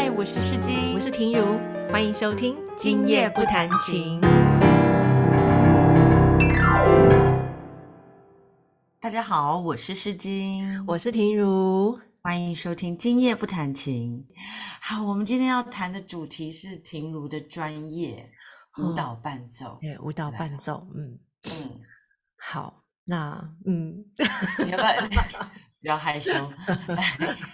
嗨，我是世金，我是婷如，欢迎收听《今夜不弹琴》。大家好，我是世金，我是婷如，欢迎收听《今夜不弹琴》。好，我们今天要谈的主题是婷如的专业舞蹈伴奏。对，舞蹈伴奏，嗯。嗯，好，那嗯，你要不要不要害羞？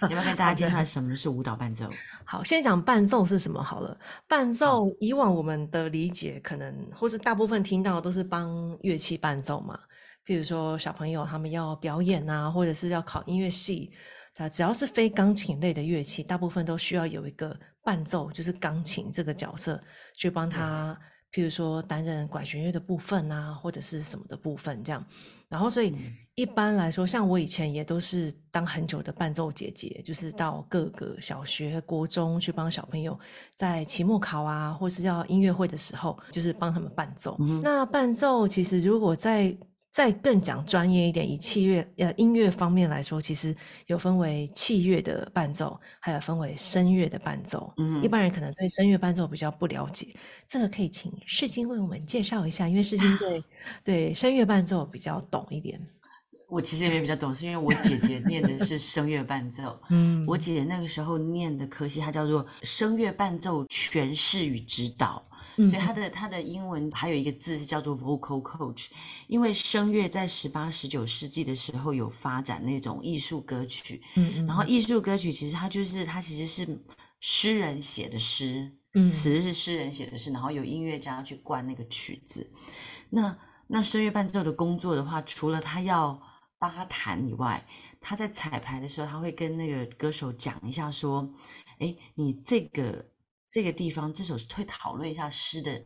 你要跟大家介绍什么是舞蹈伴奏？好，先讲伴奏是什么好了。伴奏以往我们的理解，可能或是大部分听到都是帮乐器伴奏嘛。譬如说小朋友他们要表演啊，或者是要考音乐系，啊，只要是非钢琴类的乐器，大部分都需要有一个伴奏，就是钢琴这个角色去帮他，譬如说担任管弦乐的部分啊，或者是什么的部分这样。然后所以一般来说，像我以前也都是当很久的伴奏姐姐，就是到各个小学、国中去帮小朋友在期末考啊，或是要音乐会的时候，就是帮他们伴奏。那伴奏其实如果在再更讲专业一点，以器乐呃音乐方面来说，其实有分为器乐的伴奏，还有分为声乐的伴奏。嗯，一般人可能对声乐伴奏比较不了解，这个可以请世新为我们介绍一下，因为世新对 对声乐伴奏比较懂一点。我其实也没比较懂，是因为我姐姐念的是声乐伴奏。嗯，我姐姐那个时候念的科系，它叫做声乐伴奏诠释与指导。所以它的它的英文还有一个字是叫做 vocal coach，因为声乐在十八十九世纪的时候有发展那种艺术歌曲，嗯，然后艺术歌曲其实它就是它其实是诗人写的诗，词是诗人写的诗，然后有音乐家去灌那个曲子。那那声乐伴奏的工作的话，除了他要八弹以外，他在彩排的时候他会跟那个歌手讲一下说，哎，你这个。这个地方这首会讨论一下诗的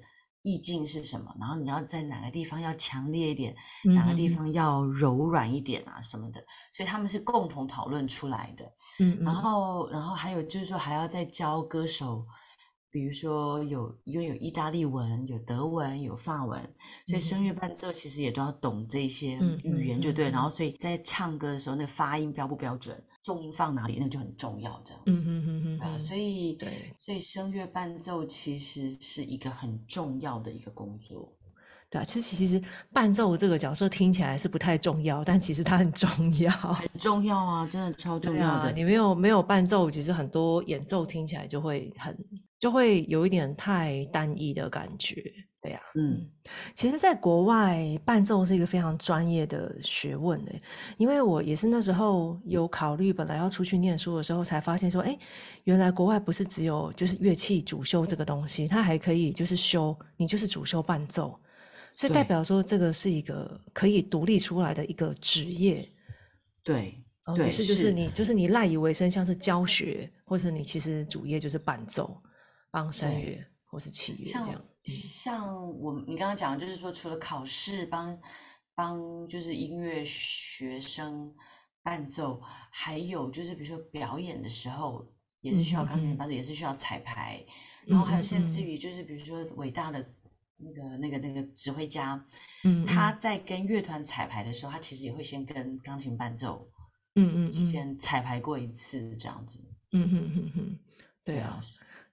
意境是什么，然后你要在哪个地方要强烈一点，哪个地方要柔软一点啊什么的，所以他们是共同讨论出来的。嗯，然后然后还有就是说还要再教歌手。比如说有因为有意大利文、有德文、有法文，所以声乐伴奏其实也都要懂这些语言，就对。然后所以在唱歌的时候，那发音标不标准，重音放哪里，那就很重要。这样子，嗯嗯嗯所以对，所以声乐伴奏其实是一个很重要的一个工作。对啊，其实其实伴奏这个角色听起来是不太重要，但其实它很重要，很重要啊，真的超重要的。你没有没有伴奏，其实很多演奏听起来就会很。就会有一点太单一的感觉，对呀，嗯，其实，在国外伴奏是一个非常专业的学问的，因为我也是那时候有考虑，本来要出去念书的时候，才发现说，哎，原来国外不是只有就是乐器主修这个东西，它还可以就是修，你就是主修伴奏，所以代表说这个是一个可以独立出来的一个职业，对，对，是就是。你就是你赖以为生，像是教学，或者你其实主业就是伴奏。帮声乐或是器乐这样，像我你刚刚讲的，就是说除了考试帮帮就是音乐学生伴奏，还有就是比如说表演的时候也是需要钢琴伴奏，也是需要彩排，然后还有甚至于就是比如说伟大的那个那个那个指挥家，嗯，他在跟乐团彩排的时候，他其实也会先跟钢琴伴奏，嗯嗯，先彩排过一次这样子，嗯哼哼哼，对啊。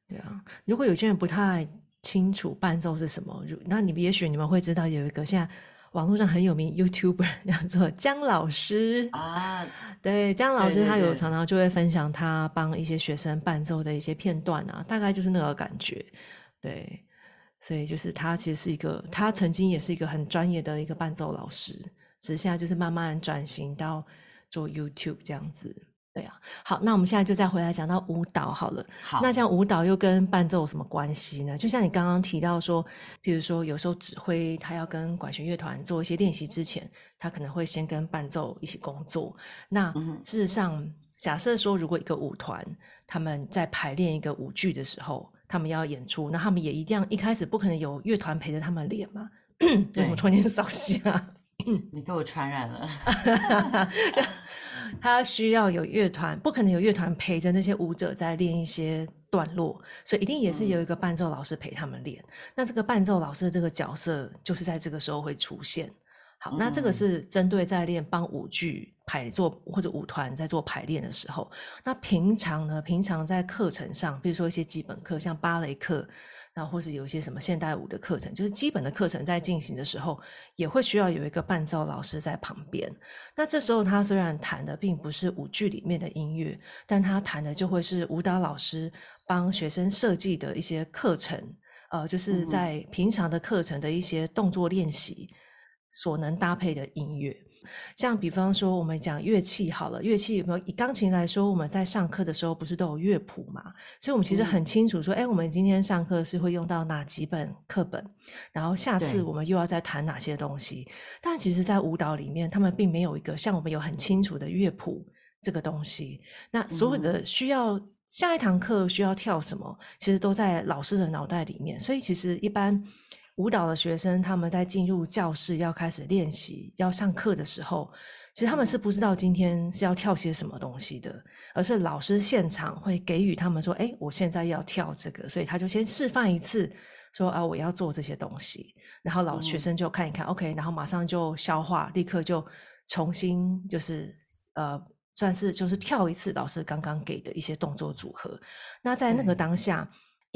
对啊，如果有些人不太清楚伴奏是什么，那你们也许你们会知道有一个现在网络上很有名 YouTuber 叫做姜老师啊，对，姜老师他有常常就会分享他帮一些学生伴奏的一些片段啊，大概就是那个感觉，对，所以就是他其实是一个，他曾经也是一个很专业的一个伴奏老师，只是现在就是慢慢转型到做 YouTube 这样子。对啊，好，那我们现在就再回来讲到舞蹈好了。好，那像舞蹈又跟伴奏有什么关系呢？就像你刚刚提到说，比如说有时候指挥他要跟管弦乐团做一些练习之前，他可能会先跟伴奏一起工作。那事实上，假设说如果一个舞团他们在排练一个舞剧的时候，他们要演出，那他们也一定要一开始不可能有乐团陪着他们练嘛？为什么突然间 扫兴啊？你被我传染了。他需要有乐团，不可能有乐团陪着那些舞者在练一些段落，所以一定也是有一个伴奏老师陪他们练。那这个伴奏老师这个角色就是在这个时候会出现。好，那这个是针对在练帮舞剧排做或者舞团在做排练的时候。那平常呢？平常在课程上，比如说一些基本课，像芭蕾课，那或是有一些什么现代舞的课程，就是基本的课程在进行的时候，也会需要有一个伴奏老师在旁边。那这时候他虽然弹的并不是舞剧里面的音乐，但他弹的就会是舞蹈老师帮学生设计的一些课程，呃，就是在平常的课程的一些动作练习。所能搭配的音乐，像比方说我们讲乐器好了，乐器有没有以钢琴来说，我们在上课的时候不是都有乐谱嘛？所以我们其实很清楚说，哎，我们今天上课是会用到哪几本课本，然后下次我们又要再弹哪些东西。但其实，在舞蹈里面，他们并没有一个像我们有很清楚的乐谱这个东西。那所有的需要下一堂课需要跳什么，其实都在老师的脑袋里面。所以其实一般。舞蹈的学生，他们在进入教室要开始练习、要上课的时候，其实他们是不知道今天是要跳些什么东西的，而是老师现场会给予他们说：“哎，我现在要跳这个。”所以他就先示范一次，说：“啊，我要做这些东西。”然后老学生就看一看，OK，然后马上就消化，立刻就重新就是呃，算是就是跳一次老师刚刚给的一些动作组合。那在那个当下。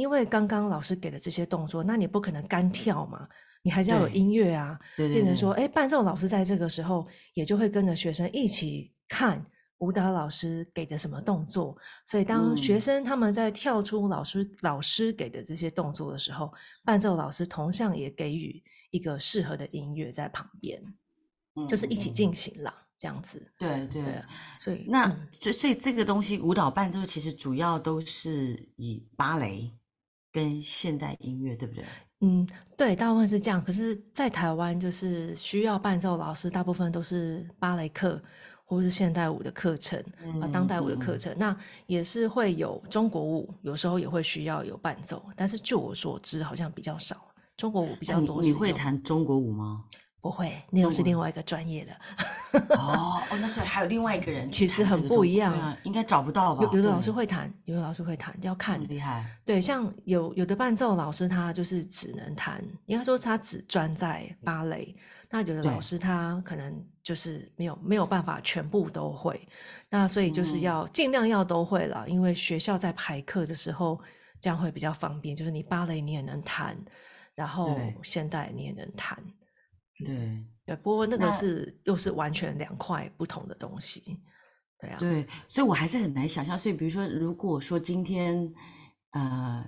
因为刚刚老师给的这些动作，那你不可能干跳嘛，你还是要有音乐啊。变成说，哎，伴奏老师在这个时候也就会跟着学生一起看舞蹈老师给的什么动作。所以当学生他们在跳出老师老师给的这些动作的时候，伴奏老师同样也给予一个适合的音乐在旁边，就是一起进行了这样子。对对，所以那所以所以这个东西舞蹈伴奏其实主要都是以芭蕾。跟现代音乐对不对？嗯，对，大部分是这样。可是，在台湾就是需要伴奏老师，大部分都是芭蕾课或是现代舞的课程啊，当代舞的课程。那也是会有中国舞，有时候也会需要有伴奏。但是据我所知，好像比较少，中国舞比较多。你会弹中国舞吗？不会，那又是另外一个专业的。哦 哦，那是还有另外一个人，其实很不一样，应该找不到吧？有有的老师会弹，有的老师会弹，要看。厉害。对，像有有的伴奏老师，他就是只能弹，应该说他只专在芭蕾。那有的老师他可能就是没有没有办法全部都会，那所以就是要尽量要都会了，因为学校在排课的时候这样会比较方便，就是你芭蕾你也能弹，然后现代你也能弹。对对，不过那个是又是完全两块不同的东西，对啊。对，所以我还是很难想象。所以比如说，如果说今天，呃，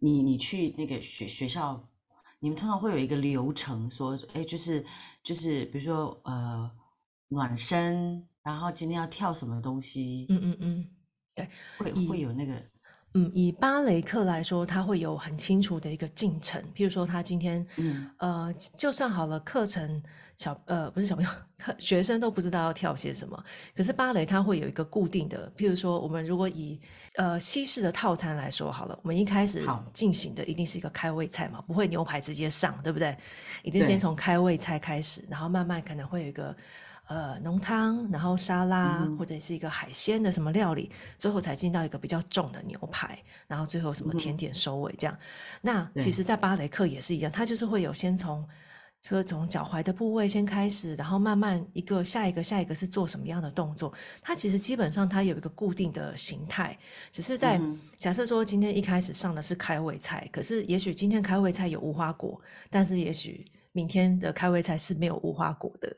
你你去那个学学校，你们通常会有一个流程，说，哎，就是就是，比如说，呃，暖身，然后今天要跳什么东西？嗯嗯嗯，对，会会有那个。嗯，以芭蕾课来说，它会有很清楚的一个进程。譬如说，他今天，嗯，呃，就算好了，课程小，呃，不是小朋友，学生都不知道要跳些什么。可是芭蕾它会有一个固定的，譬如说，我们如果以呃西式的套餐来说好了，我们一开始进行的一定是一个开胃菜嘛，不会牛排直接上，对不对？一定先从开胃菜开始，然后慢慢可能会有一个。呃，浓汤，然后沙拉或者是一个海鲜的什么料理，最后才进到一个比较重的牛排，然后最后什么甜点收尾这样。那其实，在芭蕾课也是一样，它就是会有先从，就是从脚踝的部位先开始，然后慢慢一个下一个下一个是做什么样的动作。它其实基本上它有一个固定的形态，只是在假设说今天一开始上的是开胃菜，可是也许今天开胃菜有无花果，但是也许明天的开胃菜是没有无花果的。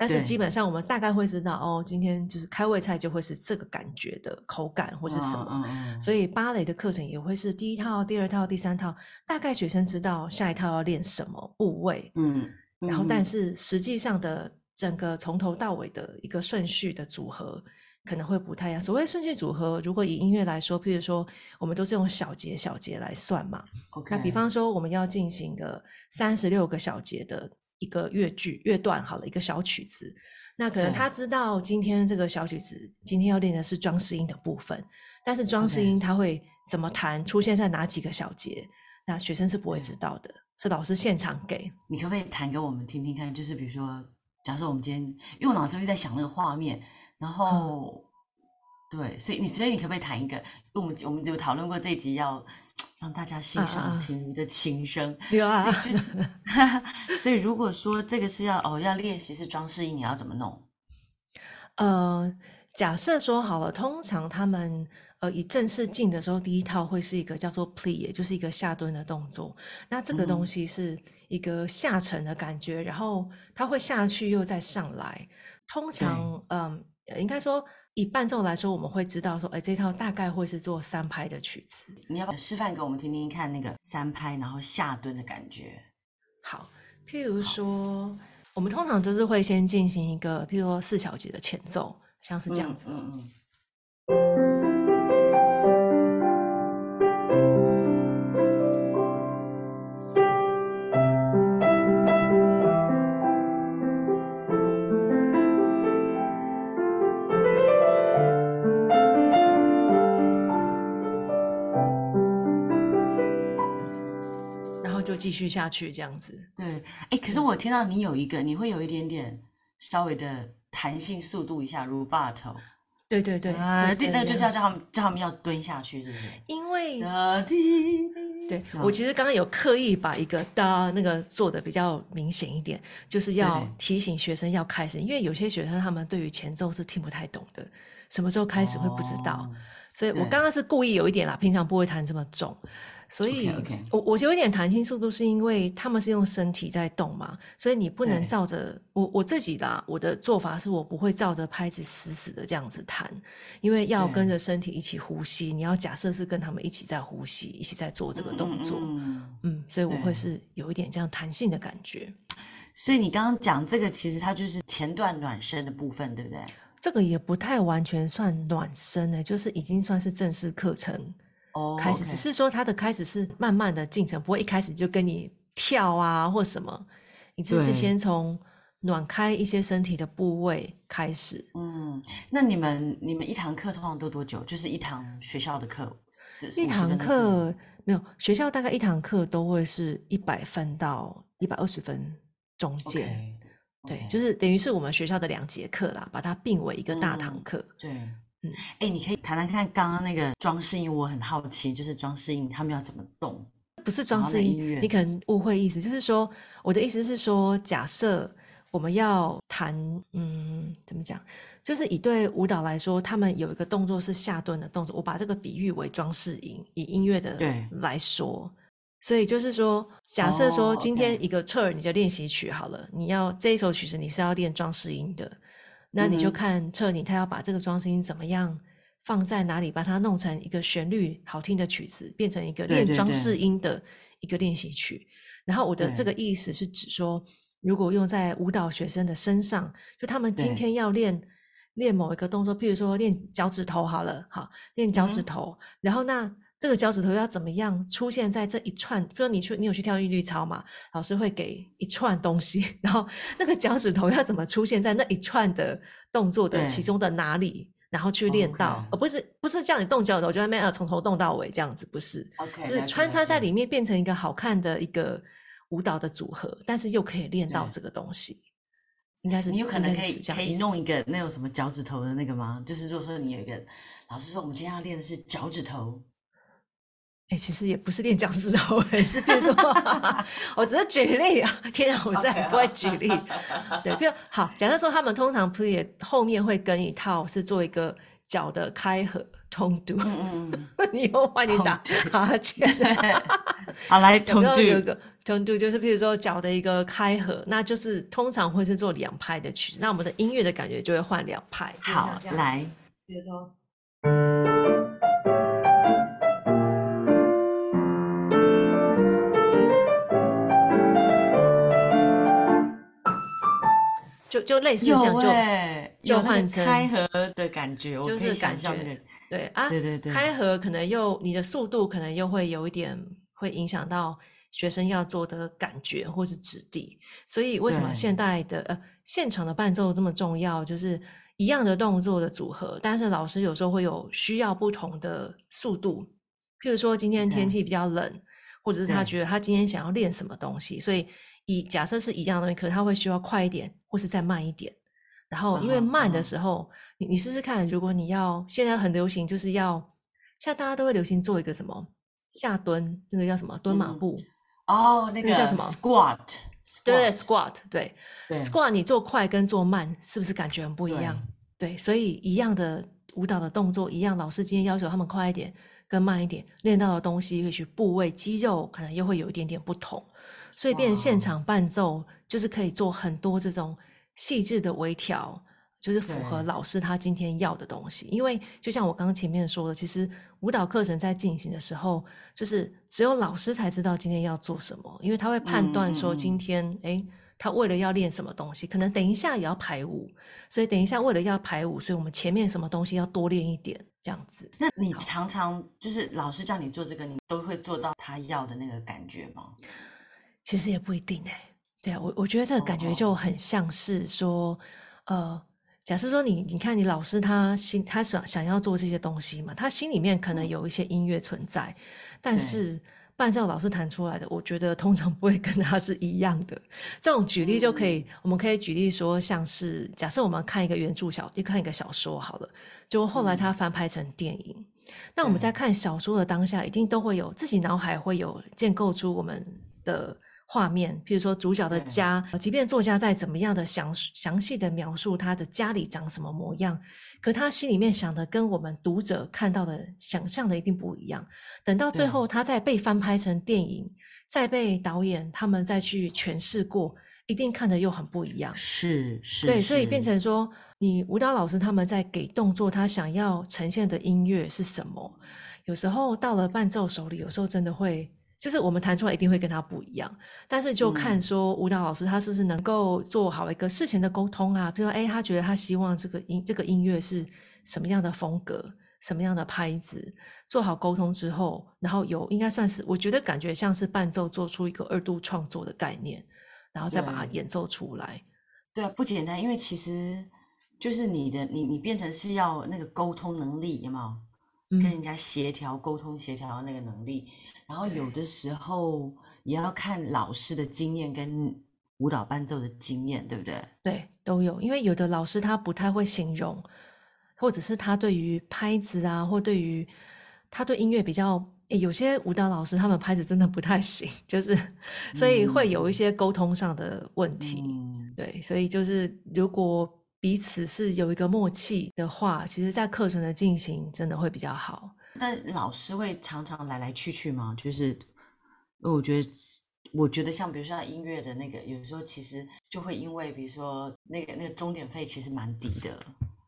但是基本上我们大概会知道哦，今天就是开胃菜就会是这个感觉的口感或是什么，所以芭蕾的课程也会是第一套、第二套、第三套，大概学生知道下一套要练什么部位，嗯，然后但是实际上的整个从头到尾的一个顺序的组合可能会不太一样。所谓顺序组合，如果以音乐来说，譬如说我们都是用小节小节来算嘛，那比方说我们要进行个三十六个小节的。一个乐句、乐段，好了，一个小曲子。那可能他知道今天这个小曲子，今天要练的是装饰音的部分，但是装饰音他会怎么弹，出现在哪几个小节，那学生是不会知道的，是老师现场给。你可不可以弹给我们听听看？就是比如说，假设我们今天，因为我脑子里在想那个画面，然后，对，所以你所以你可不可以弹一个？因为我们我们有讨论过这一集要。让大家欣赏婷如的琴声。有啊，所以就是，所以如果说这个是要哦要练习是装饰音，你要怎么弄？呃，假设说好了，通常他们呃以正式进的时候，第一套会是一个叫做 plie，也就是一个下蹲的动作。那这个东西是一个下沉的感觉，然后它会下去又再上来。通常，嗯，应该说以伴奏来说，我们会知道说，哎，这套大概会是做三拍的曲子。你要不要示范给我们听听看那个三拍，然后下蹲的感觉？好，譬如说。我们通常就是会先进行一个，譬如说四小节的前奏，像是这样子。继续下去这样子，对，哎，可是我听到你有一个，你会有一点点稍微的弹性速度一下，如 battle，对对对，啊，对，那就是要叫他们叫他们要蹲下去，是不是？因为，对我其实刚刚有刻意把一个哒那个做的比较明显一点，就是要提醒学生要开始，因为有些学生他们对于前奏是听不太懂的，什么时候开始会不知道，所以我刚刚是故意有一点啦，平常不会弹这么重。所以，我我有一点弹性速度，是因为他们是用身体在动嘛，所以你不能照着我我自己的我的做法是我不会照着拍子死死的这样子弹，因为要跟着身体一起呼吸，你要假设是跟他们一起在呼吸，一起在做这个动作，嗯，所以我会是有一点这样弹性的感觉。所以你刚刚讲这个，其实它就是前段暖身的部分，对不对？这个也不太完全算暖身呢，就是已经算是正式课程。开始只是说它的开始是慢慢的进程，不会一开始就跟你跳啊或什么，你只是先从暖开一些身体的部位开始。嗯，那你们你们一堂课通常都多久？就是一堂学校的课，一堂课没有学校大概一堂课都会是一百分到一百二十分中间，对，就是等于是我们学校的两节课啦，把它并为一个大堂课。对。嗯，哎，你可以谈谈看刚刚那个装饰音，我很好奇，就是装饰音他们要怎么动？不是装饰音，你可能误会意思，就是说我的意思是说，假设我们要弹，嗯，怎么讲？就是以对舞蹈来说，他们有一个动作是下蹲的动作，我把这个比喻为装饰音，以音乐的来说，所以就是说，假设说今天一个侧耳你的练习曲好了，你要这一首曲子你是要练装饰音的。那你就看彻你，他要把这个装饰音怎么样放在哪里，把它弄成一个旋律好听的曲子，变成一个练装饰音的一个练习曲。然后我的这个意思是指说，如果用在舞蹈学生的身上，就他们今天要练练某一个动作，譬如说练脚趾头好了，好练脚趾头，然后那。这个脚趾头要怎么样出现在这一串？比如说你去，你有去跳韵律操嘛？老师会给一串东西，然后那个脚趾头要怎么出现在那一串的动作的其中的哪里？然后去练到，而不是不是叫你动脚趾头，就在那边从头动到尾这样子，不是，就是穿插在里面变成一个好看的一个舞蹈的组合，但是又可以练到这个东西。应该是你有可能可以可以弄一个那种什么脚趾头的那个吗？就是如果说你有一个老师说我们今天要练的是脚趾头。哎，其实也不是练脚趾头，是比如说，我只是举例啊。天啊，我现在不会举例。对，比如好，假设说他们通常 play 后面会跟一套是做一个脚的开合通读。嗯嗯。你又换你打哈欠。好，来通读。有一个通读，就是譬如说脚的一个开合，那就是通常会是做两拍的曲子，那我们的音乐的感觉就会换两拍。好，来，比如说。就就类似这样，就就换成开合的感觉，就是感觉对啊，对对对，开合可能又你的速度可能又会有一点会影响到学生要做的感觉或是质地，所以为什么现代的呃现场的伴奏这么重要？就是一样的动作的组合，但是老师有时候会有需要不同的速度，譬如说今天天气比较冷，或者是他觉得他今天想要练什么东西，所以。以假设是一样的东西，可是他会需要快一点，或是再慢一点。然后因为慢的时候，你你试试看，如果你要现在很流行，就是要现在大家都会流行做一个什么下蹲，那个叫什么蹲马步？哦，那个叫什么？squat。对，squat，对对，squat，你做快跟做慢是不是感觉很不一样？对，所以一样的舞蹈的动作，一样，老师今天要求他们快一点跟慢一点，练到的东西，也许部位、肌肉可能又会有一点点不同，所以变成现场伴奏就是可以做很多这种细致的微调。就是符合老师他今天要的东西，因为就像我刚刚前面说的，其实舞蹈课程在进行的时候，就是只有老师才知道今天要做什么，因为他会判断说今天，哎，他为了要练什么东西，可能等一下也要排舞，所以等一下为了要排舞，所以我们前面什么东西要多练一点，这样子。那你常常就是老师叫你做这个，你都会做到他要的那个感觉吗？其实也不一定哎，对啊，我我觉得这个感觉就很像是说，呃。假设说你，你看你老师他心他想想要做这些东西嘛，他心里面可能有一些音乐存在，但是伴奏老师弹出来的，我觉得通常不会跟他是一样的。这种举例就可以，我们可以举例说，像是假设我们看一个原著小，就看一个小说好了，就后来他翻拍成电影，那我们在看小说的当下，一定都会有自己脑海会有建构出我们的。画面，譬如说主角的家，即便作家再怎么样的详详细的描述他的家里长什么模样，可他心里面想的跟我们读者看到的想象的一定不一样。等到最后，他再被翻拍成电影，再被导演他们再去诠释过，一定看的又很不一样。是是，对，所以变成说，你舞蹈老师他们在给动作，他想要呈现的音乐是什么？有时候到了伴奏手里，有时候真的会。就是我们弹出来一定会跟他不一样，但是就看说舞蹈老师他是不是能够做好一个事前的沟通啊，比如说哎，他觉得他希望这个音这个音乐是什么样的风格，什么样的拍子，做好沟通之后，然后有应该算是我觉得感觉像是伴奏做出一个二度创作的概念，然后再把它演奏出来。对啊，不简单，因为其实就是你的你你变成是要那个沟通能力，有没有？跟人家协调沟通协调的那个能力。然后有的时候也要看老师的经验跟舞蹈伴奏的经验，对不对？对，都有。因为有的老师他不太会形容，或者是他对于拍子啊，或对于他对音乐比较，有些舞蹈老师他们拍子真的不太行，就是所以会有一些沟通上的问题。对，所以就是如果彼此是有一个默契的话，其实在课程的进行真的会比较好。但老师会常常来来去去吗？就是，我觉得，我觉得像比如说音乐的那个，有时候其实就会因为比如说那个那个钟点费其实蛮低的，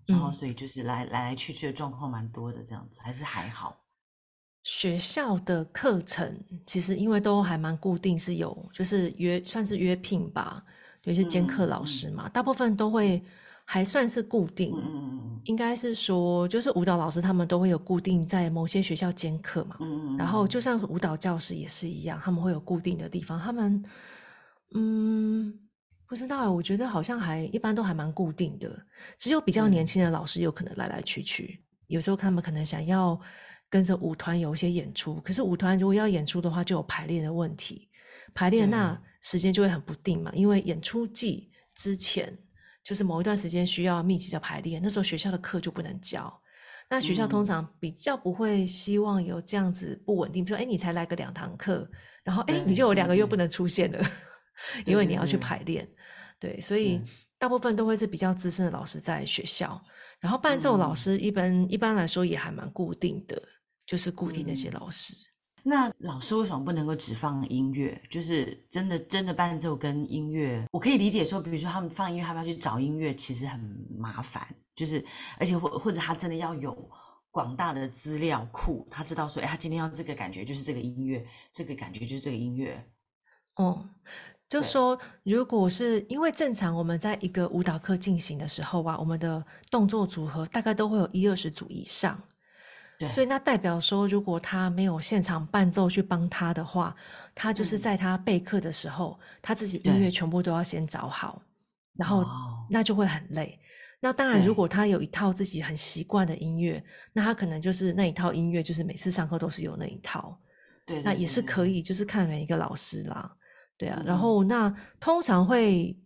然后所以就是来来来去去的状况蛮多的，这样子还是还好。学校的课程其实因为都还蛮固定，是有就是约算是约聘吧，有些兼课老师嘛，大部分都会。还算是固定，应该是说，就是舞蹈老师他们都会有固定在某些学校兼课嘛。然后，就像舞蹈教师也是一样，他们会有固定的地方。他们，嗯，不知道，我觉得好像还一般都还蛮固定的。只有比较年轻的老师有可能来来去去。有时候他们可能想要跟着舞团有一些演出，可是舞团如果要演出的话，就有排练的问题。排练那时间就会很不定嘛，因为演出季之前。就是某一段时间需要密集的排练，那时候学校的课就不能教。那学校通常比较不会希望有这样子不稳定，比如说，哎，你才来个两堂课，然后哎，你就有两个月不能出现了，因为你要去排练。对，所以大部分都会是比较资深的老师在学校，然后伴奏老师一般一般来说也还蛮固定的，就是固定那些老师。那老师为什么不能够只放音乐？就是真的真的伴奏跟音乐，我可以理解说，比如说他们放音乐，他们要去找音乐，其实很麻烦。就是而且或或者他真的要有广大的资料库，他知道说，哎，他今天要这个感觉就是这个音乐，这个感觉就是这个音乐。哦，就说如果是因为正常我们在一个舞蹈课进行的时候啊，我们的动作组合大概都会有一二十组以上。所以那代表说，如果他没有现场伴奏去帮他的话，他就是在他备课的时候，他自己音乐全部都要先找好，然后那就会很累。那当然，如果他有一套自己很习惯的音乐，那他可能就是那一套音乐，就是每次上课都是有那一套。对，那也是可以，就是看每一个老师啦。对啊，然后那通常会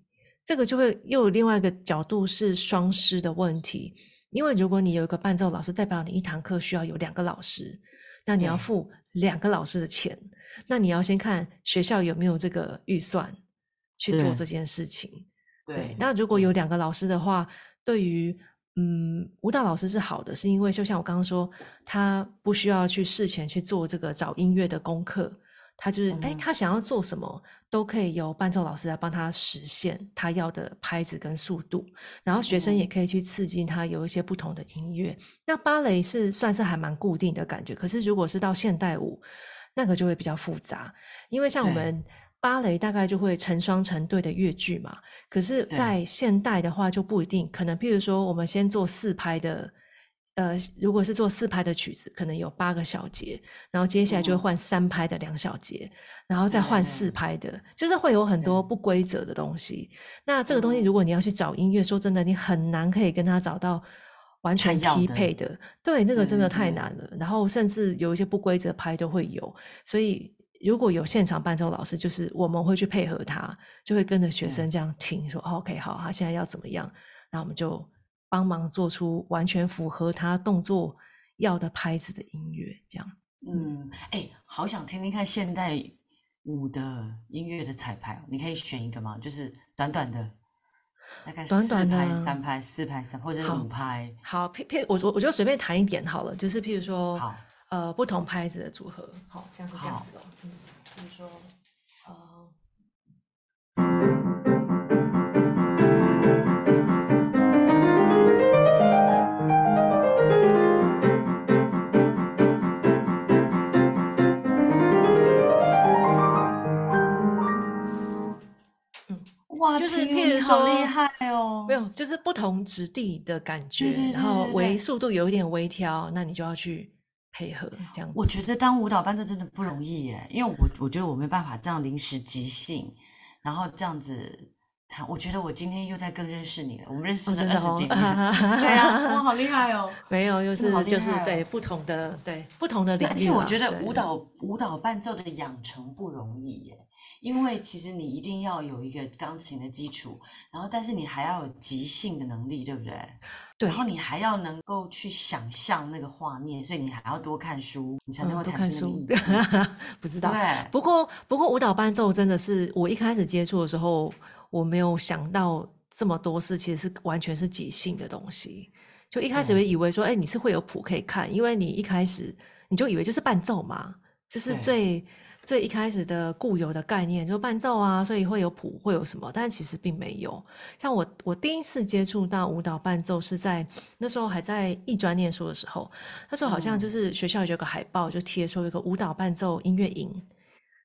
这个就会又有另外一个角度是双师的问题。因为如果你有一个伴奏老师，代表你一堂课需要有两个老师，那你要付两个老师的钱，那你要先看学校有没有这个预算去做这件事情。对，那如果有两个老师的话，对于嗯舞蹈老师是好的，是因为就像我刚刚说，他不需要去事前去做这个找音乐的功课。他就是，哎，他想要做什么，都可以由伴奏老师来帮他实现他要的拍子跟速度，然后学生也可以去刺激他有一些不同的音乐。那芭蕾是算是还蛮固定的感觉，可是如果是到现代舞，那个就会比较复杂，因为像我们芭蕾大概就会成双成对的乐句嘛，可是，在现代的话就不一定，可能譬如说我们先做四拍的。呃，如果是做四拍的曲子，可能有八个小节，然后接下来就会换三拍的两小节，然后再换四拍的，就是会有很多不规则的东西。那这个东西，如果你要去找音乐，说真的，你很难可以跟他找到完全匹配的。对，那个真的太难了。然后甚至有一些不规则拍都会有。所以如果有现场伴奏老师，就是我们会去配合他，就会跟着学生这样听，说 OK，好，他现在要怎么样，那我们就。帮忙做出完全符合他动作要的拍子的音乐，这样。嗯，哎，好想听听看现代舞的音乐的彩排，你可以选一个吗？就是短短的，大概短短的三拍、四拍、三或者是五拍。好，譬譬我我我就随便弹一点好了，就是譬如说，呃，不同拍子的组合，好像是这样子哦。嗯，比如说，呃。就是譬如说，厉害哦，没有，就是不同质地的感觉，然后微速度有一点微调，那你就要去配合这样。我觉得当舞蹈伴奏真的不容易耶，因为我我觉得我没办法这样临时即兴，然后这样子弹。我觉得我今天又在更认识你了，我们认识了二十几 年，对啊，哇，好厉害哦！没有，就是就是对不同的对不同的领域，而且我觉得舞蹈舞蹈伴奏的养成不容易耶。因为其实你一定要有一个钢琴的基础，然后但是你还要有即兴的能力，对不对？对。然后你还要能够去想象那个画面，所以你还要多看书，你才能够弹出那个 不知道。对。不过不过舞蹈伴奏真的是我一开始接触的时候，我没有想到这么多事，其实是完全是即兴的东西。就一开始会以为说，哎，你是会有谱可以看，因为你一开始你就以为就是伴奏嘛，这是最。最一开始的固有的概念就伴奏啊，所以会有谱，会有什么？但其实并没有。像我，我第一次接触到舞蹈伴奏是在那时候还在艺专念书的时候，那时候好像就是学校有个海报，就贴出一个舞蹈伴奏音乐营。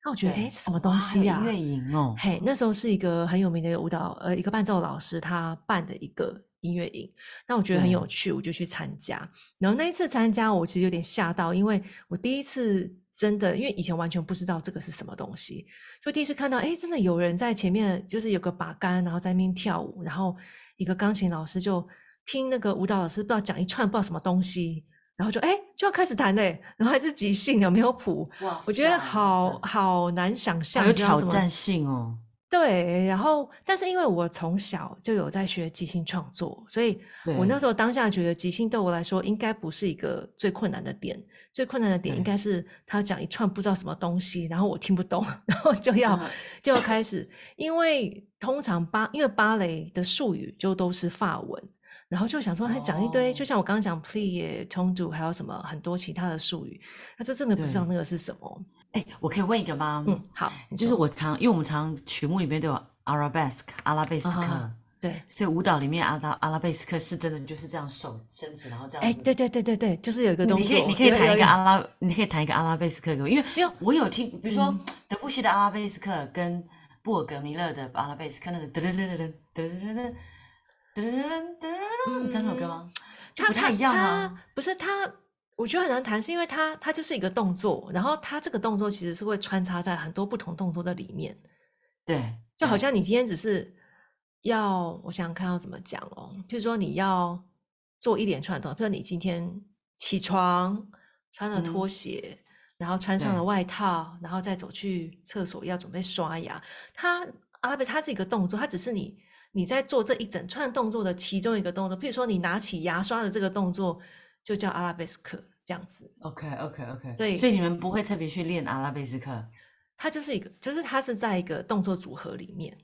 那我觉得，哎，什么东西呀？音乐营哦，嘿，那时候是一个很有名的一个舞蹈，呃，一个伴奏老师他办的一个音乐营。那我觉得很有趣，我就去参加。然后那一次参加，我其实有点吓到，因为我第一次。真的，因为以前完全不知道这个是什么东西，就第一次看到，哎，真的有人在前面，就是有个把杆，然后在那边跳舞，然后一个钢琴老师就听那个舞蹈老师不知道讲一串不知道什么东西，然后就哎就要开始弹嘞，然后还是即兴的，没有谱，哇。我觉得好好难想象，有挑战性哦。对，然后但是因为我从小就有在学即兴创作，所以我那时候当下觉得即兴对我来说应该不是一个最困难的点，最困难的点应该是他讲一串不知道什么东西，然后我听不懂，然后就要就要开始，因为通常芭因为芭蕾的术语就都是法文。然后就想说，他讲一堆，就像我刚刚讲 plie、tondu，还有什么很多其他的术语，那这真的不知道那个是什么。哎，我可以问一个吗？嗯，好，就是我常，因为我们常曲目里面都有 arabesque 阿拉贝斯克，对，所以舞蹈里面阿拉阿拉贝斯克是真的就是这样手伸直，然后这样。哎，对对对对对，就是有一个动作。你可以你可以弹一个阿拉，你可以弹一个阿拉贝斯克给我，因为我有听，比如说德布西的阿拉贝斯克跟布尔格米勒的阿拉贝斯克，那个噔噔噔噔噔噔噔。噔噔噔噔，这首歌吗？就不太一样啊。不是他，我觉得很难弹，是因为它它就是一个动作，然后它这个动作其实是会穿插在很多不同动作的里面。对，就好像你今天只是要，我想想看要怎么讲哦。譬如说你要做一连串的动作，譬如你今天起床，穿了拖鞋，然后穿上了外套，然后再走去厕所要准备刷牙。它阿拉伯它是一个动作，它只是你。你在做这一整串动作的其中一个动作，譬如说你拿起牙刷的这个动作，就叫阿拉贝斯克。这样子。OK OK OK，所以所以你们不会特别去练阿拉贝斯克？它就是一个，就是它是在一个动作组合里面。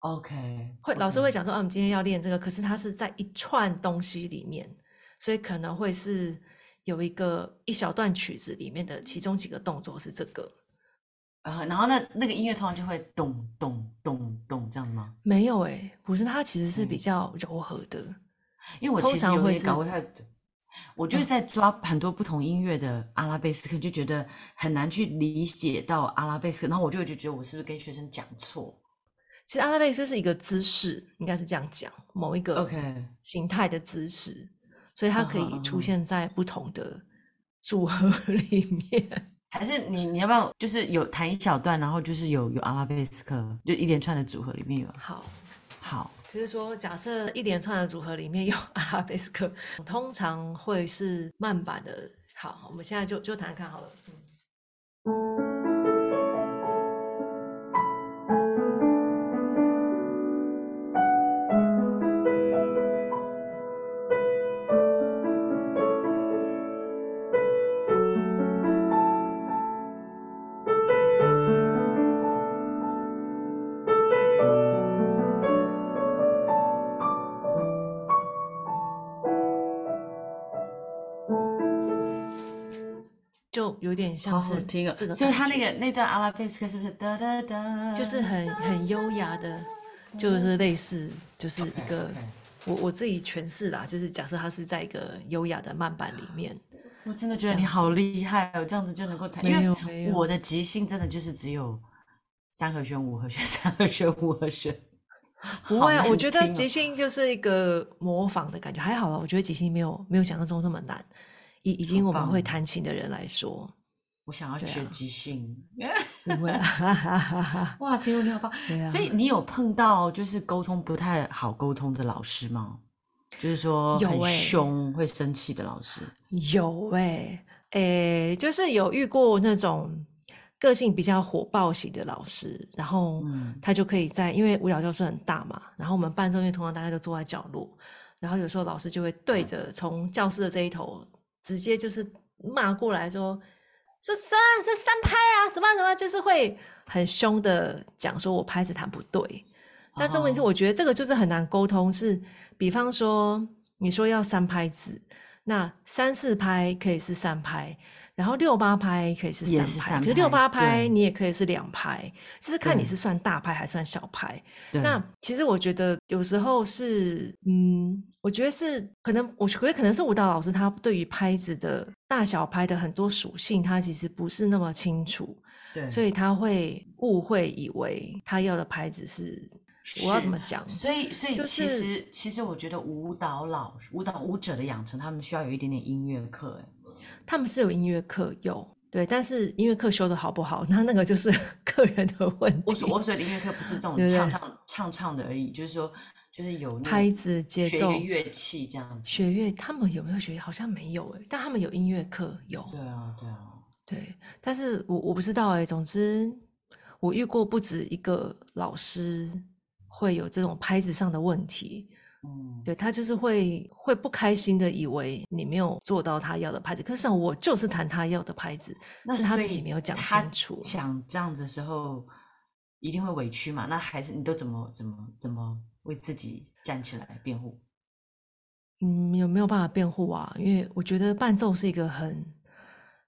OK，会老师会讲说，啊，我们今天要练这个，可是它是在一串东西里面，所以可能会是有一个一小段曲子里面的其中几个动作是这个。啊，然后那那个音乐通常就会咚咚咚咚这样吗？没有哎，不是，它其实是比较柔和的。因为我其实有点搞不太，我就是在抓很多不同音乐的阿拉贝斯克，就觉得很难去理解到阿拉贝斯克，然后我就就觉得我是不是跟学生讲错？其实阿拉贝斯是一个姿势，应该是这样讲，某一个 OK 形态的姿势，所以它可以出现在不同的组合里面。还是你你要不要就是有弹一小段，然后就是有有阿拉贝斯克，就一连串的组合里面有。好，好，就是说假设一连串的组合里面有阿拉贝斯克，通常会是慢版的。好，我们现在就就弹看好了。就有点像是这个，所以他那个那段阿拉贝斯克是不是哒哒哒？就是很很优雅的，就是类似就是一个我我自己诠释啦，就是假设他是在一个优雅的慢板里面。我真的觉得你好厉害哦，这样子就能够弹。因为我的即兴真的就是只有三和弦、五和弦、三和弦、五和弦。不会，我觉得即兴就是一个模仿的感觉，还好了。我觉得即兴没有没有想象中那么难。以已经我们会弹琴的人来说，我想要学即兴，不会 哇，天佑你好棒！所以你有碰到就是沟通不太好沟通的老师吗？就是说很凶会生气的老师？有哎，诶，就是有遇过那种个性比较火爆型的老师，然后他就可以在，因为舞蹈教室很大嘛，然后我们伴奏乐通常大家都坐在角落，然后有时候老师就会对着从教室的这一头。直接就是骂过来说说三这三拍啊什么什么，就是会很凶的讲说我拍子弹不对。但是问题是，我觉得这个就是很难沟通。是比方说你说要三拍子，那三四拍可以是三拍。然后六八拍可以是三拍，可是六八拍你也可以是两拍，就是看你是算大拍还是算小拍。那其实我觉得有时候是，嗯，我觉得是可能，我觉得可能是舞蹈老师他对于拍子的大小拍的很多属性，他其实不是那么清楚，对，所以他会误会以为他要的拍子是我要怎么讲？所以，所以其实其实我觉得舞蹈老舞蹈舞者的养成，他们需要有一点点音乐课，哎。他们是有音乐课，有对，但是音乐课修的好不好，那那个就是 个人的问题。我所我所的音乐课不是这种唱唱唱唱的而已，就是说就是有拍子、节奏、乐器这样。学乐他们有没有学？好像没有哎，但他们有音乐课，有。对啊，对啊，对。但是我我不知道哎，总之我遇过不止一个老师会有这种拍子上的问题。嗯，对他就是会会不开心的，以为你没有做到他要的拍子。可是我就是弹他要的拍子，是他自己没有讲清楚。讲这样子的时候，一定会委屈嘛？那还是你都怎么怎么怎么为自己站起来辩护？嗯，有没有办法辩护啊？因为我觉得伴奏是一个很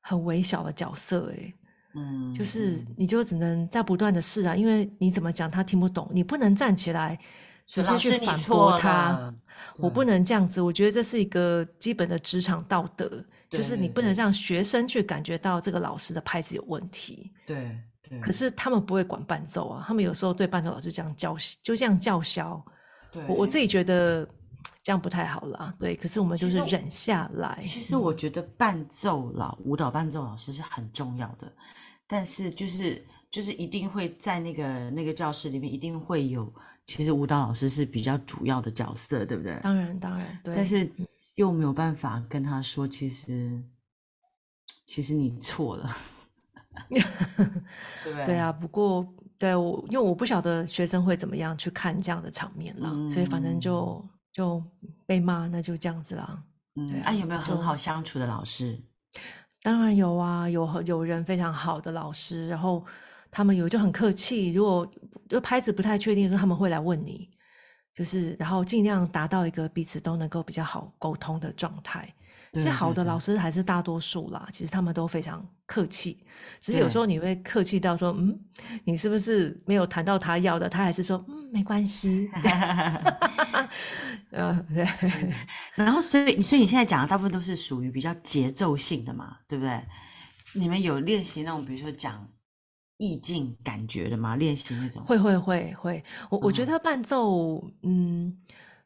很微小的角色，哎，嗯，就是你就只能在不断的试啊，因为你怎么讲他听不懂，你不能站起来。直接去反驳他，我不能这样子。我觉得这是一个基本的职场道德，就是你不能让学生去感觉到这个老师的拍子有问题。对，可是他们不会管伴奏啊，他们有时候对伴奏老师这样叫，就这样叫嚣。我我自己觉得这样不太好啦。对，可是我们就是忍下来。其实我觉得伴奏老舞蹈伴奏老师是很重要的，但是就是就是一定会在那个那个教室里面一定会有。其实舞蹈老师是比较主要的角色，对不对？当然，当然，对。但是又没有办法跟他说，其实，其实你错了，对对啊，不过对我，因为我不晓得学生会怎么样去看这样的场面了，所以反正就就被骂，那就这样子啦。嗯，啊，有没有很好相处的老师？当然有啊，有有人非常好的老师，然后他们有就很客气，如果就拍子不太确定的时候，他们会来问你，就是然后尽量达到一个彼此都能够比较好沟通的状态。是好的老师还是大多数啦，其实他们都非常客气，只是有时候你会客气到说，嗯，你是不是没有谈到他要的？他还是说，嗯，没关系。呃，对。然后，所以，所以你现在讲的大部分都是属于比较节奏性的嘛，对不对？你们有练习那种，比如说讲意境感觉的吗？练习那种？会会会会。我我觉得伴奏，嗯。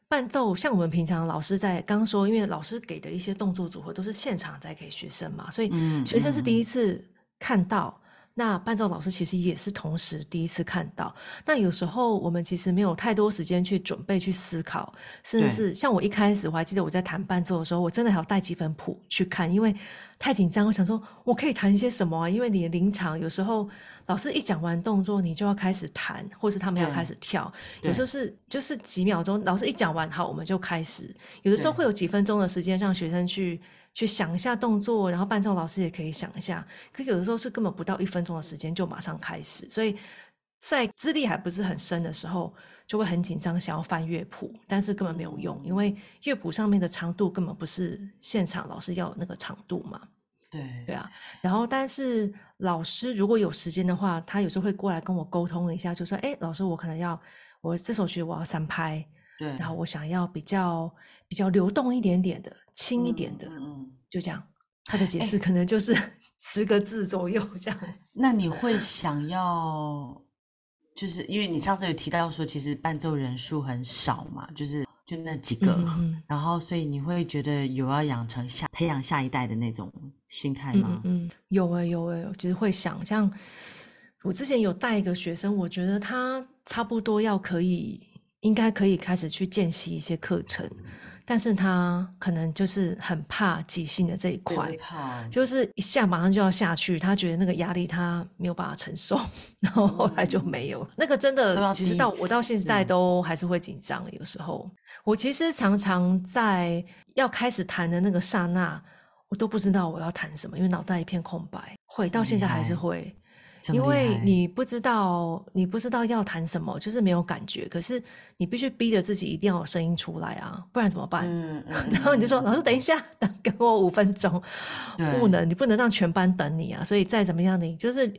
伴奏像我们平常老师在刚刚说，因为老师给的一些动作组合都是现场在给学生嘛，所以学生是第一次看到。那伴奏老师其实也是同时第一次看到。那有时候我们其实没有太多时间去准备、去思考，甚至是像我一开始我还记得我在弹伴奏的时候，我真的还要带几本谱去看，因为太紧张。我想说我可以弹一些什么啊？因为你的临场有时候老师一讲完动作，你就要开始弹，或是他们要开始跳。有时候是就是几秒钟，老师一讲完好，我们就开始。有的时候会有几分钟的时间让学生去。去想一下动作，然后伴奏老师也可以想一下。可有的时候是根本不到一分钟的时间就马上开始，所以在资历还不是很深的时候，就会很紧张，想要翻乐谱，但是根本没有用，因为乐谱上面的长度根本不是现场老师要那个长度嘛。对对啊，然后但是老师如果有时间的话，他有时候会过来跟我沟通一下，就说：“哎，老师，我可能要我这首曲我要三拍，对，然后我想要比较比较流动一点点的。”轻一点的，嗯，就这样。他的解释可能就是 十个字左右这样。那你会想要，就是因为你上次有提到说，其实伴奏人数很少嘛，就是就那几个，然后所以你会觉得有要养成下培养下一代的那种心态吗？嗯，有哎有哎，其实会想像我之前有带一个学生，我觉得他差不多要可以，应该可以开始去见习一些课程。但是他可能就是很怕即兴的这一块，就是一下马上就要下去，他觉得那个压力他没有办法承受，然后后来就没有。那个真的，其实到我到现在都还是会紧张。有时候我其实常常在要开始弹的那个刹那，我都不知道我要弹什么，因为脑袋一片空白。会到现在还是会。因为你不知道，你不知道要弹什么，就是没有感觉。可是你必须逼着自己一定要有声音出来啊，不然怎么办？然后你就说：“老师，等一下，等给我五分钟。”不能，你不能让全班等你啊！所以再怎么样，你就是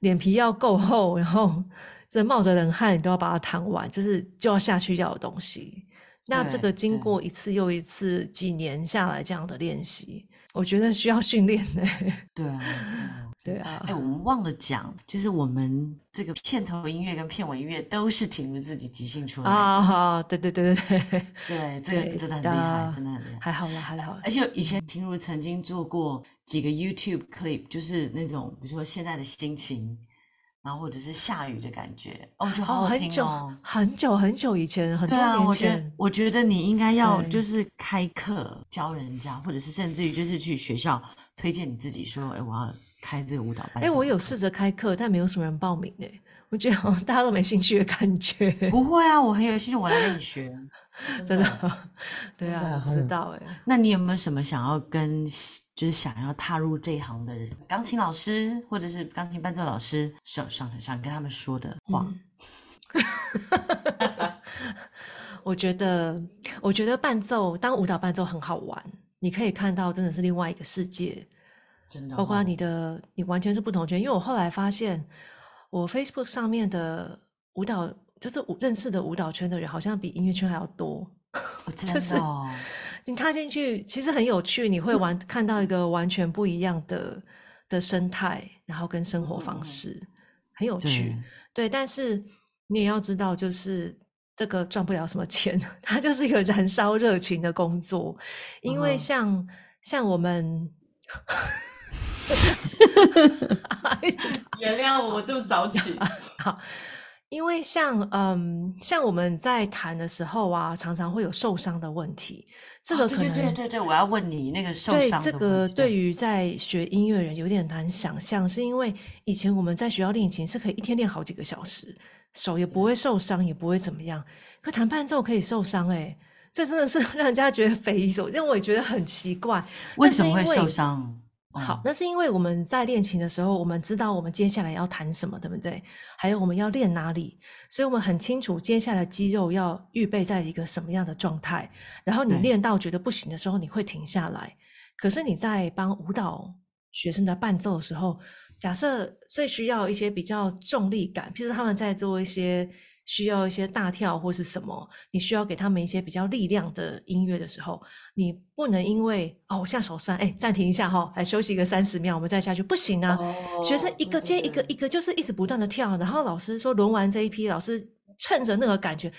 脸皮要够厚，然后这冒着冷汗，你都要把它弹完，就是就要下去要的东西。那这个经过一次又一次几年下来这样的练习，我觉得需要训练的。对啊。对啊，哎，我们忘了讲，就是我们这个片头音乐跟片尾音乐都是婷如自己即兴出来的啊！对对对对对，对，这个真的很厉害，真的很厉害，还好啦，还好。而且以前婷如曾经做过几个 YouTube clip，就是那种比如说现在的心情，然后或者是下雨的感觉，哦，就好好听哦。很久很久以前，很多年前，我觉得你应该要就是开课教人家，或者是甚至于就是去学校推荐你自己，说，哎，我要。开这个舞蹈班，哎，我有试着开课，但没有什么人报名哎，我觉得大家都没兴趣的感觉。不会啊，我很有兴趣，我来跟你学，真的，对啊，不知道哎。那你有没有什么想要跟，就是想要踏入这一行的人，钢琴老师或者是钢琴伴奏老师，想想想跟他们说的话？我觉得，我觉得伴奏当舞蹈伴奏很好玩，你可以看到真的是另外一个世界。包括你的，你完全是不同圈。因为我后来发现，我 Facebook 上面的舞蹈，就是认识的舞蹈圈的人，好像比音乐圈还要多。就是 你踏进去，其实很有趣，你会玩看到一个完全不一样的的生态，然后跟生活方式很有趣。对，但是你也要知道，就是这个赚不了什么钱，它就是一个燃烧热情的工作。因为像像我们。原谅我这么早起。好，因为像嗯，像我们在谈的时候啊，常常会有受伤的问题。这个可能对对对对，我要问你那个受伤。对这个，对于在学音乐人有点难想象，是因为以前我们在学校练琴是可以一天练好几个小时，手也不会受伤，也不会怎么样。可弹伴奏可以受伤，哎，这真的是 让人家觉得匪夷所思，我也觉得很奇怪。为什么会受伤？好，那是因为我们在练琴的时候，我们知道我们接下来要弹什么，对不对？还有我们要练哪里，所以我们很清楚接下来肌肉要预备在一个什么样的状态。然后你练到觉得不行的时候，你会停下来。可是你在帮舞蹈学生的伴奏的时候，假设最需要一些比较重力感，譬如他们在做一些。需要一些大跳或是什么，你需要给他们一些比较力量的音乐的时候，你不能因为哦，我现在手酸，哎，暂停一下哈，来休息个三十秒，我们再下去，不行啊！学生一个接一个，一个就是一直不断的跳，然后老师说轮完这一批，老师趁着那个感觉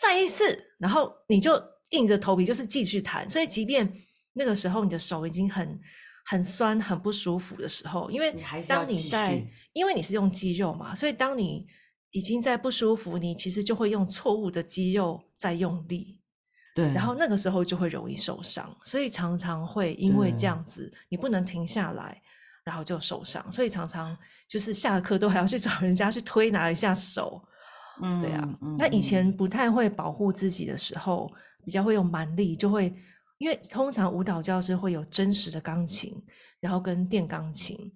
再一次，然后你就硬着头皮就是继续弹，所以即便那个时候你的手已经很很酸、很不舒服的时候，因为当你在，因为你是用肌肉嘛，所以当你。已经在不舒服，你其实就会用错误的肌肉在用力，对，然后那个时候就会容易受伤，所以常常会因为这样子，你不能停下来，然后就受伤，所以常常就是下课都还要去找人家去推拿一下手，嗯，对啊，那以前不太会保护自己的时候，比较会用蛮力，就会因为通常舞蹈教室会有真实的钢琴，然后跟电钢琴。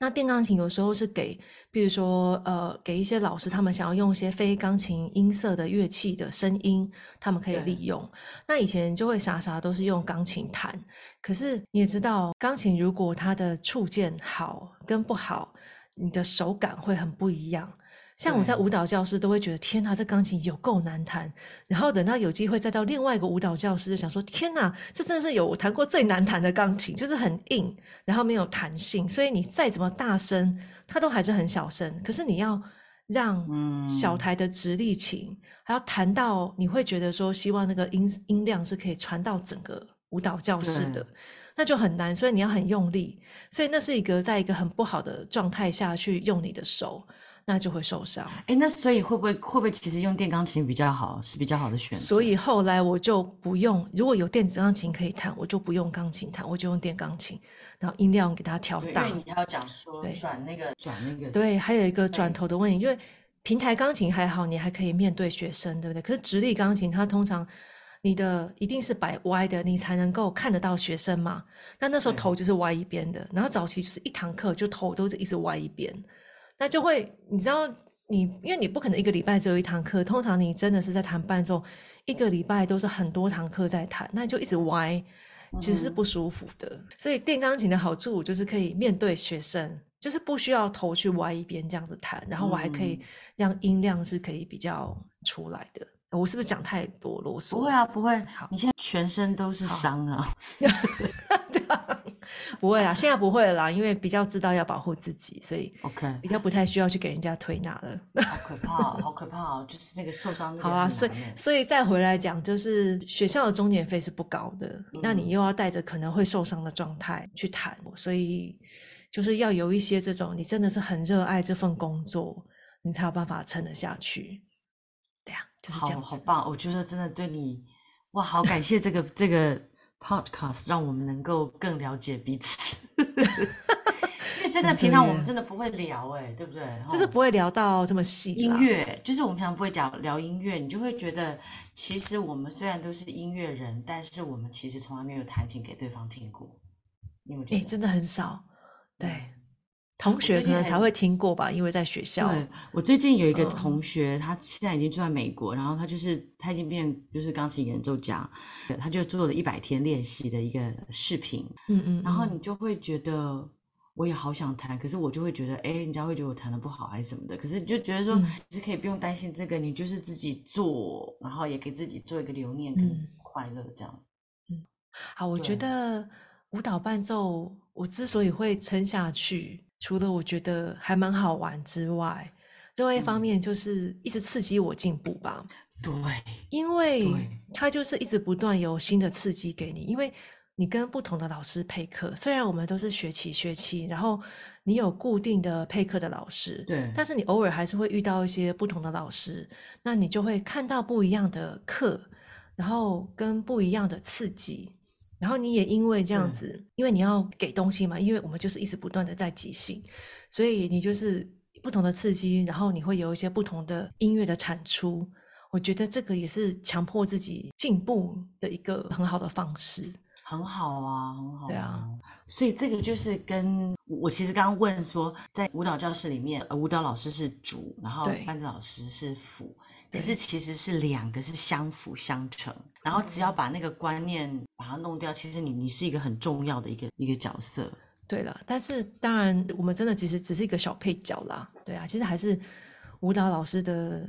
那电钢琴有时候是给，比如说，呃，给一些老师，他们想要用一些非钢琴音色的乐器的声音，他们可以利用。那以前就会傻傻都是用钢琴弹，可是你也知道，钢琴如果它的触键好跟不好，你的手感会很不一样。像我在舞蹈教室都会觉得天哪，这钢琴有够难弹。然后等到有机会再到另外一个舞蹈教室，就想说天哪，这真的是有我弹过最难弹的钢琴，就是很硬，然后没有弹性，所以你再怎么大声，它都还是很小声。可是你要让小台的直立琴，还要弹到你会觉得说，希望那个音音量是可以传到整个舞蹈教室的，那就很难。所以你要很用力，所以那是一个在一个很不好的状态下去用你的手。那就会受伤。哎，那所以会不会会不会其实用电钢琴比较好，是比较好的选择？所以后来我就不用，如果有电子钢琴可以弹，我就不用钢琴弹，我就用电钢琴，然后音量给它调大。因为你还要讲说转那个转那个。对，还有一个转头的问题，因为平台钢琴还好，你还可以面对学生，对不对？可是直立钢琴它通常你的一定是摆歪的，你才能够看得到学生嘛。那那时候头就是歪一边的，然后早期就是一堂课就头都是一直歪一边。那就会，你知道，你因为你不可能一个礼拜只有一堂课，通常你真的是在弹伴奏，一个礼拜都是很多堂课在弹，那就一直歪，其实是不舒服的。所以电钢琴的好处就是可以面对学生，就是不需要头去歪一边这样子弹，然后我还可以让音量是可以比较出来的。我是不是讲太多啰嗦？不会啊，不会。你现在全身都是伤啊！对啊，不会啦，现在不会了啦，因为比较知道要保护自己，所以 OK，比较不太需要去给人家推拿了。好可怕，好可怕哦！就是那个受伤。好啊，所以所以再回来讲，就是学校的中年费是不高的，那你又要带着可能会受伤的状态去谈，所以就是要有一些这种，你真的是很热爱这份工作，你才有办法撑得下去。好好棒！我觉得真的对你，哇，好感谢这个这个 podcast，让我们能够更了解彼此。因为真的平常我们真的不会聊，哎，对不对？就是不会聊到这么细。音乐就是我们平常不会讲聊音乐，你就会觉得其实我们虽然都是音乐人，但是我们其实从来没有弹琴给对方听过。因为哎，真的很少，对。同学可能才会听过吧，因为在学校。对我最近有一个同学，他现在已经住在美国，然后他就是他已经变就是钢琴演奏家，他就做了一百天练习的一个视频。嗯嗯。然后你就会觉得我也好想弹，可是我就会觉得，哎，人家会觉得我弹的不好还是什么的。可是你就觉得说，其实可以不用担心这个，你就是自己做，然后也给自己做一个留念跟快乐这样。嗯，好，我觉得舞蹈伴奏，我之所以会撑下去。除了我觉得还蛮好玩之外，另外一方面就是一直刺激我进步吧。对，因为他就是一直不断有新的刺激给你，因为你跟不同的老师配课，虽然我们都是学期学期，然后你有固定的配课的老师，对，但是你偶尔还是会遇到一些不同的老师，那你就会看到不一样的课，然后跟不一样的刺激。然后你也因为这样子，因为你要给东西嘛，因为我们就是一直不断的在即兴，所以你就是不同的刺激，然后你会有一些不同的音乐的产出。我觉得这个也是强迫自己进步的一个很好的方式。很好啊，很好。对啊，所以这个就是跟我其实刚刚问说，在舞蹈教室里面，舞蹈老师是主，然后班子老师是辅，可是其实是两个是相辅相成，然后只要把那个观念把它弄掉，其实你你是一个很重要的一个一个角色。对了，但是当然我们真的其实只是一个小配角啦。对啊，其实还是舞蹈老师的，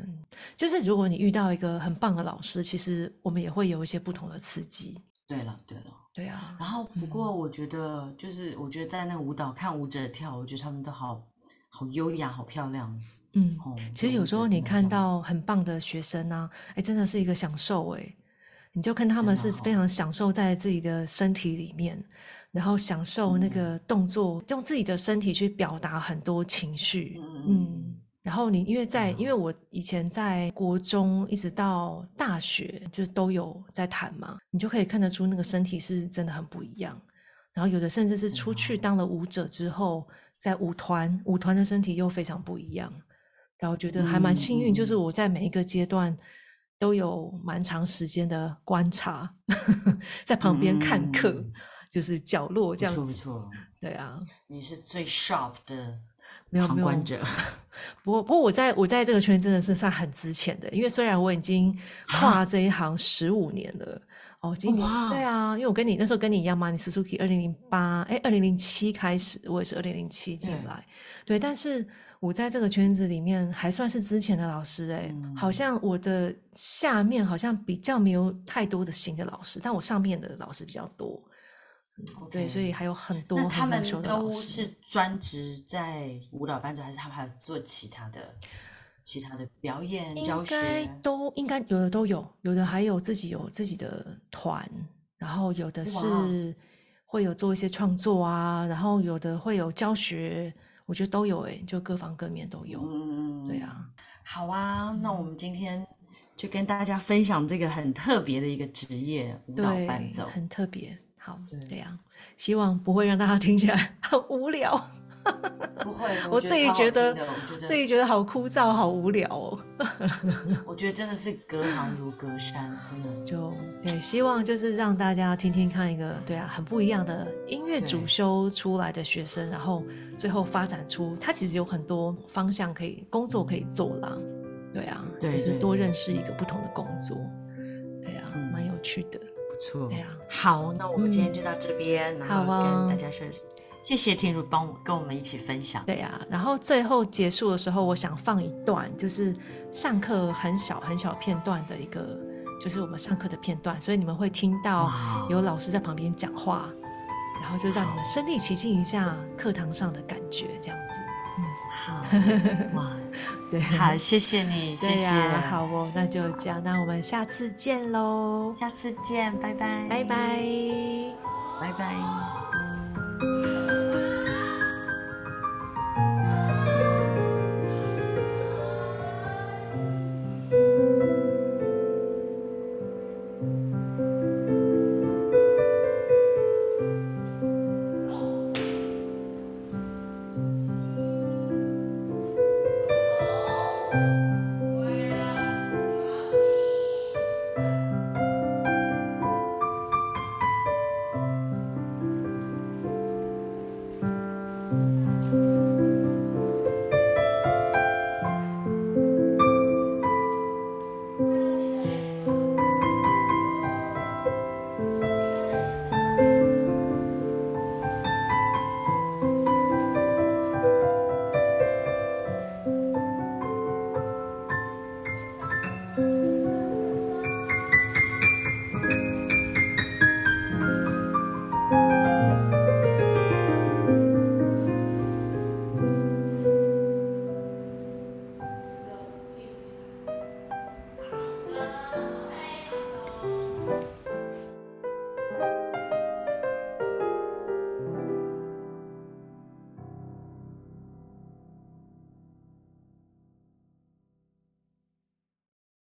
就是如果你遇到一个很棒的老师，其实我们也会有一些不同的刺激。对了，对了。对啊，然后不过我觉得，就是我觉得在那个舞蹈看舞者跳，我觉得他们都好好优雅，好漂亮。嗯，其实有时候你看到很棒的学生啊，哎，真的是一个享受哎，你就看他们是非常享受在自己的身体里面，然后享受那个动作，用自己的身体去表达很多情绪。嗯。然后你因为在因为我以前在国中一直到大学，就是都有在谈嘛，你就可以看得出那个身体是真的很不一样。然后有的甚至是出去当了舞者之后，在舞团舞团的身体又非常不一样。然后觉得还蛮幸运，就是我在每一个阶段都有蛮长时间的观察，在旁边看课，就是角落这样子。不错，对啊，你是最 sharp 的。没有旁观者，不过不过我在我在这个圈真的是算很值钱的，因为虽然我已经跨这一行十五年了，哦，今年对啊，因为我跟你那时候跟你一样嘛，你 Suzuki 二零零八，哎，二零零七开始，我也是二零零七进来，对，但是我在这个圈子里面还算是之前的老师，哎，好像我的下面好像比较没有太多的新的老师，但我上面的老师比较多。对，所以还有很多。那他们都是专职在舞蹈班奏，还是他们还有做其他的、其他的表演教学？都应该有的都有，有的还有自己有自己的团，然后有的是会有做一些创作啊，然后有的会有教学，我觉得都有哎，就各方各面都有。嗯，对啊，好啊，那我们今天就跟大家分享这个很特别的一个职业——舞蹈伴奏，很特别。好，这样，希望不会让大家听起来 很无聊。不会，我自己觉得，自己觉得好枯燥，好无聊哦。我觉得真的是隔行如隔山，真的就对。希望就是让大家听听看一个对啊，很不一样的音乐主修出来的学生，然后最后发展出他其实有很多方向可以工作可以做啦。对啊，就是多认识一个不同的工作。对啊，蛮有趣的。不错，对啊，好，那我们今天就到这边，然后跟大家说，谢谢天如帮我跟我们一起分享。对啊，然后最后结束的时候，我想放一段，就是上课很小很小片段的一个，就是我们上课的片段，所以你们会听到有老师在旁边讲话，然后就让你们身临其境一下课堂上的感觉，这样子。嗯。好哇，对，好，谢谢你，谢谢，好哦，那就这样，那我们下次见喽，下次见，拜拜，拜拜，拜拜。